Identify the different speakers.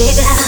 Speaker 1: Yeah. I